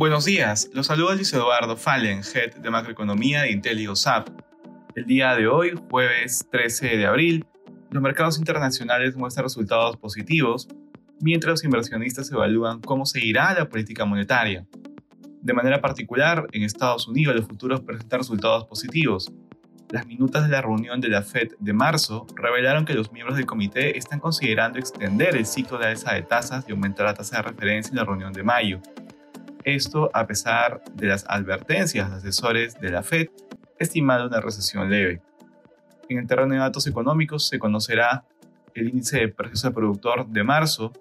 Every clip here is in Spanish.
Buenos días, los saluda Luis Eduardo Fallen, Head de Macroeconomía de IntelioSAP. El día de hoy, jueves 13 de abril, los mercados internacionales muestran resultados positivos, mientras los inversionistas evalúan cómo seguirá la política monetaria. De manera particular, en Estados Unidos los futuros presentan resultados positivos. Las minutas de la reunión de la Fed de marzo revelaron que los miembros del comité están considerando extender el ciclo de alza de tasas y aumentar la tasa de referencia en la reunión de mayo. Esto a pesar de las advertencias de asesores de la Fed, estimando una recesión leve. En el terreno de datos económicos se conocerá el índice de precios al productor de marzo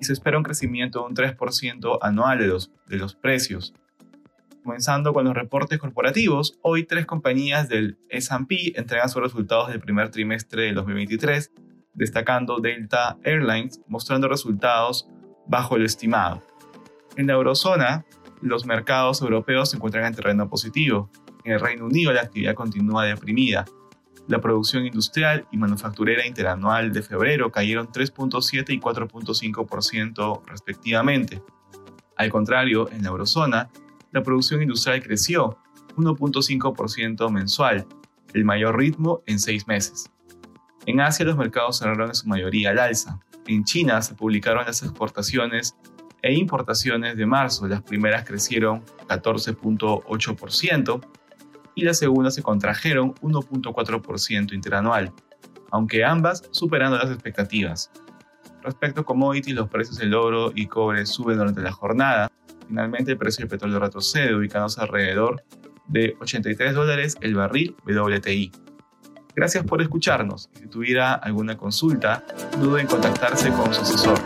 y se espera un crecimiento de un 3% anual de los, de los precios. Comenzando con los reportes corporativos, hoy tres compañías del S&P entregan sus resultados del primer trimestre de 2023, destacando Delta Airlines, mostrando resultados bajo lo estimado. En la eurozona, los mercados europeos se encuentran en terreno positivo. En el Reino Unido la actividad continúa deprimida, la producción industrial y manufacturera interanual de febrero cayeron 3.7 y 4.5% respectivamente. Al contrario, en la eurozona, la producción industrial creció 1.5% mensual, el mayor ritmo en seis meses. En Asia los mercados cerraron en su mayoría al alza. En China se publicaron las exportaciones e importaciones de marzo. Las primeras crecieron 14.8%, y la segunda se contrajeron 1.4% interanual, aunque ambas superando las expectativas. Respecto a commodities, los precios del oro y cobre suben durante la jornada. Finalmente, el precio del petróleo retrocede, ubicándose alrededor de 83 dólares el barril WTI. Gracias por escucharnos. Si tuviera alguna consulta, dude en contactarse con su asesor.